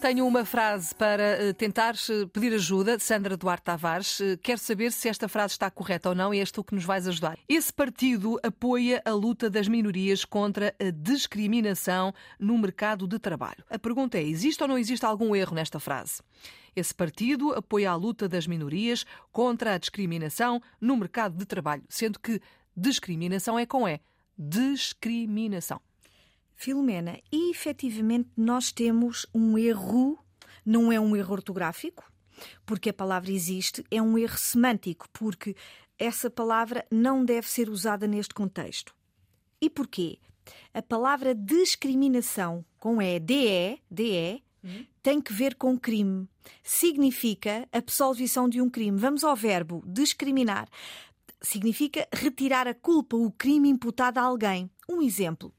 Tenho uma frase para uh, tentar uh, pedir ajuda de Sandra Duarte Tavares. Uh, quero saber se esta frase está correta ou não e és tu que nos vais ajudar. Esse partido apoia a luta das minorias contra a discriminação no mercado de trabalho. A pergunta é: existe ou não existe algum erro nesta frase? Esse partido apoia a luta das minorias contra a discriminação no mercado de trabalho, sendo que discriminação é com E. Discriminação. Filomena, e efetivamente nós temos um erro, não é um erro ortográfico, porque a palavra existe, é um erro semântico, porque essa palavra não deve ser usada neste contexto. E porquê? A palavra discriminação, com E, DE, DE, uhum. tem que ver com crime. Significa absolvição de um crime. Vamos ao verbo discriminar. Significa retirar a culpa, o crime imputado a alguém. Um exemplo.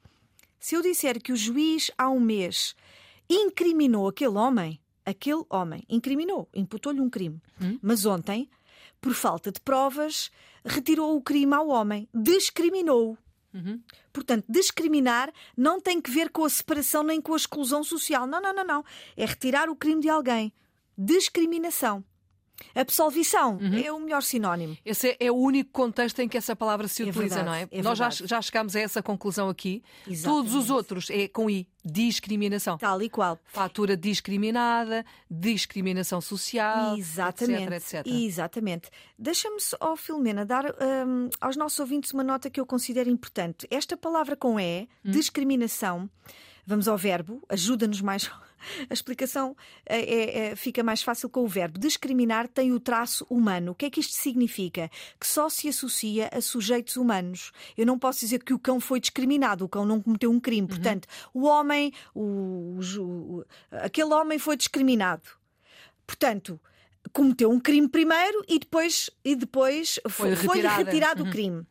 Se eu disser que o juiz há um mês incriminou aquele homem, aquele homem incriminou, imputou-lhe um crime, hum? mas ontem, por falta de provas, retirou o crime ao homem, discriminou-o. Uhum. Portanto, discriminar não tem que ver com a separação nem com a exclusão social. Não, não, não, não. É retirar o crime de alguém. Discriminação. Absolvição uhum. é o melhor sinónimo. Esse é, é, o único contexto em que essa palavra se é utiliza, verdade, não é? é Nós já, já chegámos a essa conclusão aqui. Exatamente. Todos os outros é com I, discriminação. Tal e qual. Fatura discriminada, discriminação social, Exatamente. etc, etc. Exatamente. Deixa-me, oh, Filomena, dar um, aos nossos ouvintes uma nota que eu considero importante. Esta palavra com E, hum? discriminação, vamos ao verbo, ajuda-nos mais a explicação é, é, é, fica mais fácil com o verbo. Discriminar tem o traço humano. O que é que isto significa? Que só se associa a sujeitos humanos. Eu não posso dizer que o cão foi discriminado, o cão não cometeu um crime. Uhum. Portanto, o homem, o, o, aquele homem foi discriminado. Portanto, cometeu um crime primeiro e depois, e depois foi, foi retirado uhum. o crime.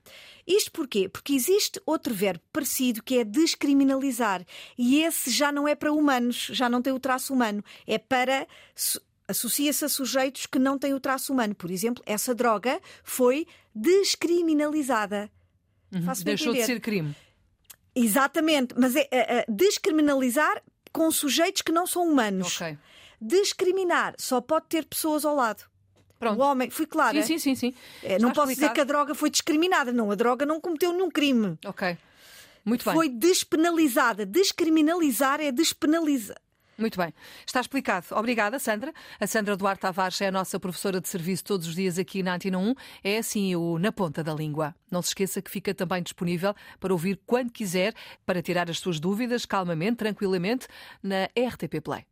Isto porquê? Porque existe outro verbo parecido que é descriminalizar. E esse já não é para humanos, já não tem o traço humano. É para. Associa-se a sujeitos que não têm o traço humano. Por exemplo, essa droga foi descriminalizada. Uhum. Deixou entender. de ser crime. Exatamente, mas é, é, é descriminalizar com sujeitos que não são humanos. Okay. Discriminar só pode ter pessoas ao lado. Pronto. O homem, fui clara. Sim, sim, sim. sim. É, não posso dizer que a droga foi discriminada. Não, a droga não cometeu nenhum crime. Ok. Muito bem. Foi despenalizada. Descriminalizar é despenalizar. Muito bem. Está explicado. Obrigada, Sandra. A Sandra Duarte Tavares é a nossa professora de serviço todos os dias aqui na Antena 1. É assim o Na Ponta da Língua. Não se esqueça que fica também disponível para ouvir quando quiser, para tirar as suas dúvidas calmamente, tranquilamente, na RTP Play.